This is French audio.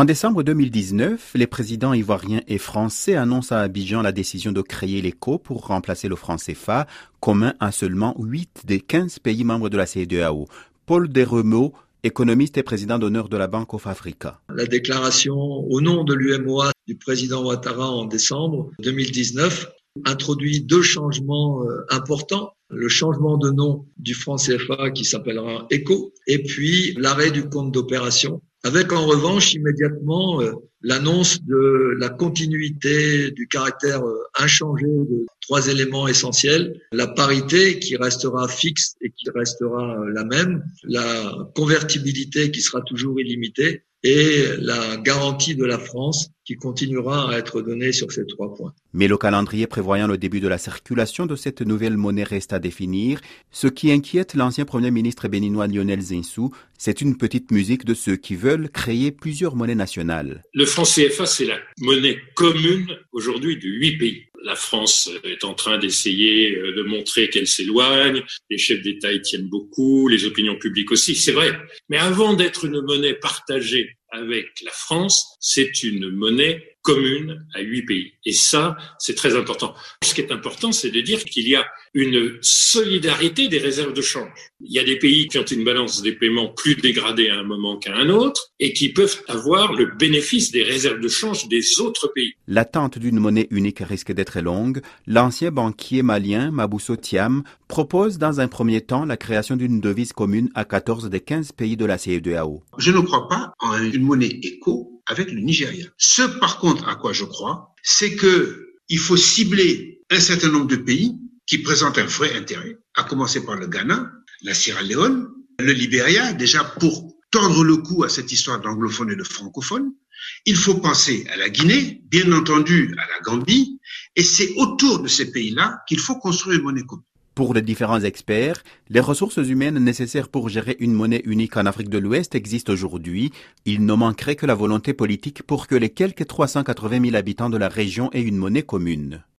En décembre 2019, les présidents ivoiriens et français annoncent à Abidjan la décision de créer l'ECO pour remplacer le franc CFA, commun à seulement 8 des 15 pays membres de la CEDEAO. Paul Desremeaux, économiste et président d'honneur de la Banque of Africa. La déclaration au nom de l'UMOA du président Ouattara en décembre 2019 introduit deux changements euh, importants. Le changement de nom du franc CFA qui s'appellera ECO et puis l'arrêt du compte d'opération avec en revanche immédiatement euh, l'annonce de la continuité du caractère euh, inchangé de trois éléments essentiels, la parité qui restera fixe et qui restera euh, la même, la convertibilité qui sera toujours illimitée et la garantie de la France qui continuera à être donnée sur ces trois points. Mais le calendrier prévoyant le début de la circulation de cette nouvelle monnaie reste à définir. Ce qui inquiète l'ancien Premier ministre béninois Lionel Zinsou, c'est une petite musique de ceux qui veulent créer plusieurs monnaies nationales. Le franc CFA, c'est la monnaie commune aujourd'hui de huit pays. La France est en train d'essayer euh, de montrer qu'elle s'éloigne, les chefs d'État y tiennent beaucoup, les opinions publiques aussi, c'est vrai. Mais avant d'être une monnaie partagée avec la France, c'est une monnaie commune à huit pays. Et ça, c'est très important. Ce qui est important, c'est de dire qu'il y a une solidarité des réserves de change. Il y a des pays qui ont une balance des paiements plus dégradée à un moment qu'à un autre et qui peuvent avoir le bénéfice des réserves de change des autres pays. L'attente d'une monnaie unique risque d'être longue. L'ancien banquier malien Mabousso Thiam propose dans un premier temps la création d'une devise commune à 14 des 15 pays de la CEDEAO. Je ne crois pas en une monnaie éco avec le Nigeria. Ce par contre à quoi je crois, c'est que il faut cibler un certain nombre de pays qui présentent un vrai intérêt, à commencer par le Ghana, la Sierra Leone, le Libéria, déjà pour tordre le cou à cette histoire d'anglophone et de francophone. Il faut penser à la Guinée, bien entendu à la Gambie, et c'est autour de ces pays-là qu'il faut construire une monnaie commune. Pour les différents experts, les ressources humaines nécessaires pour gérer une monnaie unique en Afrique de l'Ouest existent aujourd'hui. Il ne manquerait que la volonté politique pour que les quelques 380 000 habitants de la région aient une monnaie commune.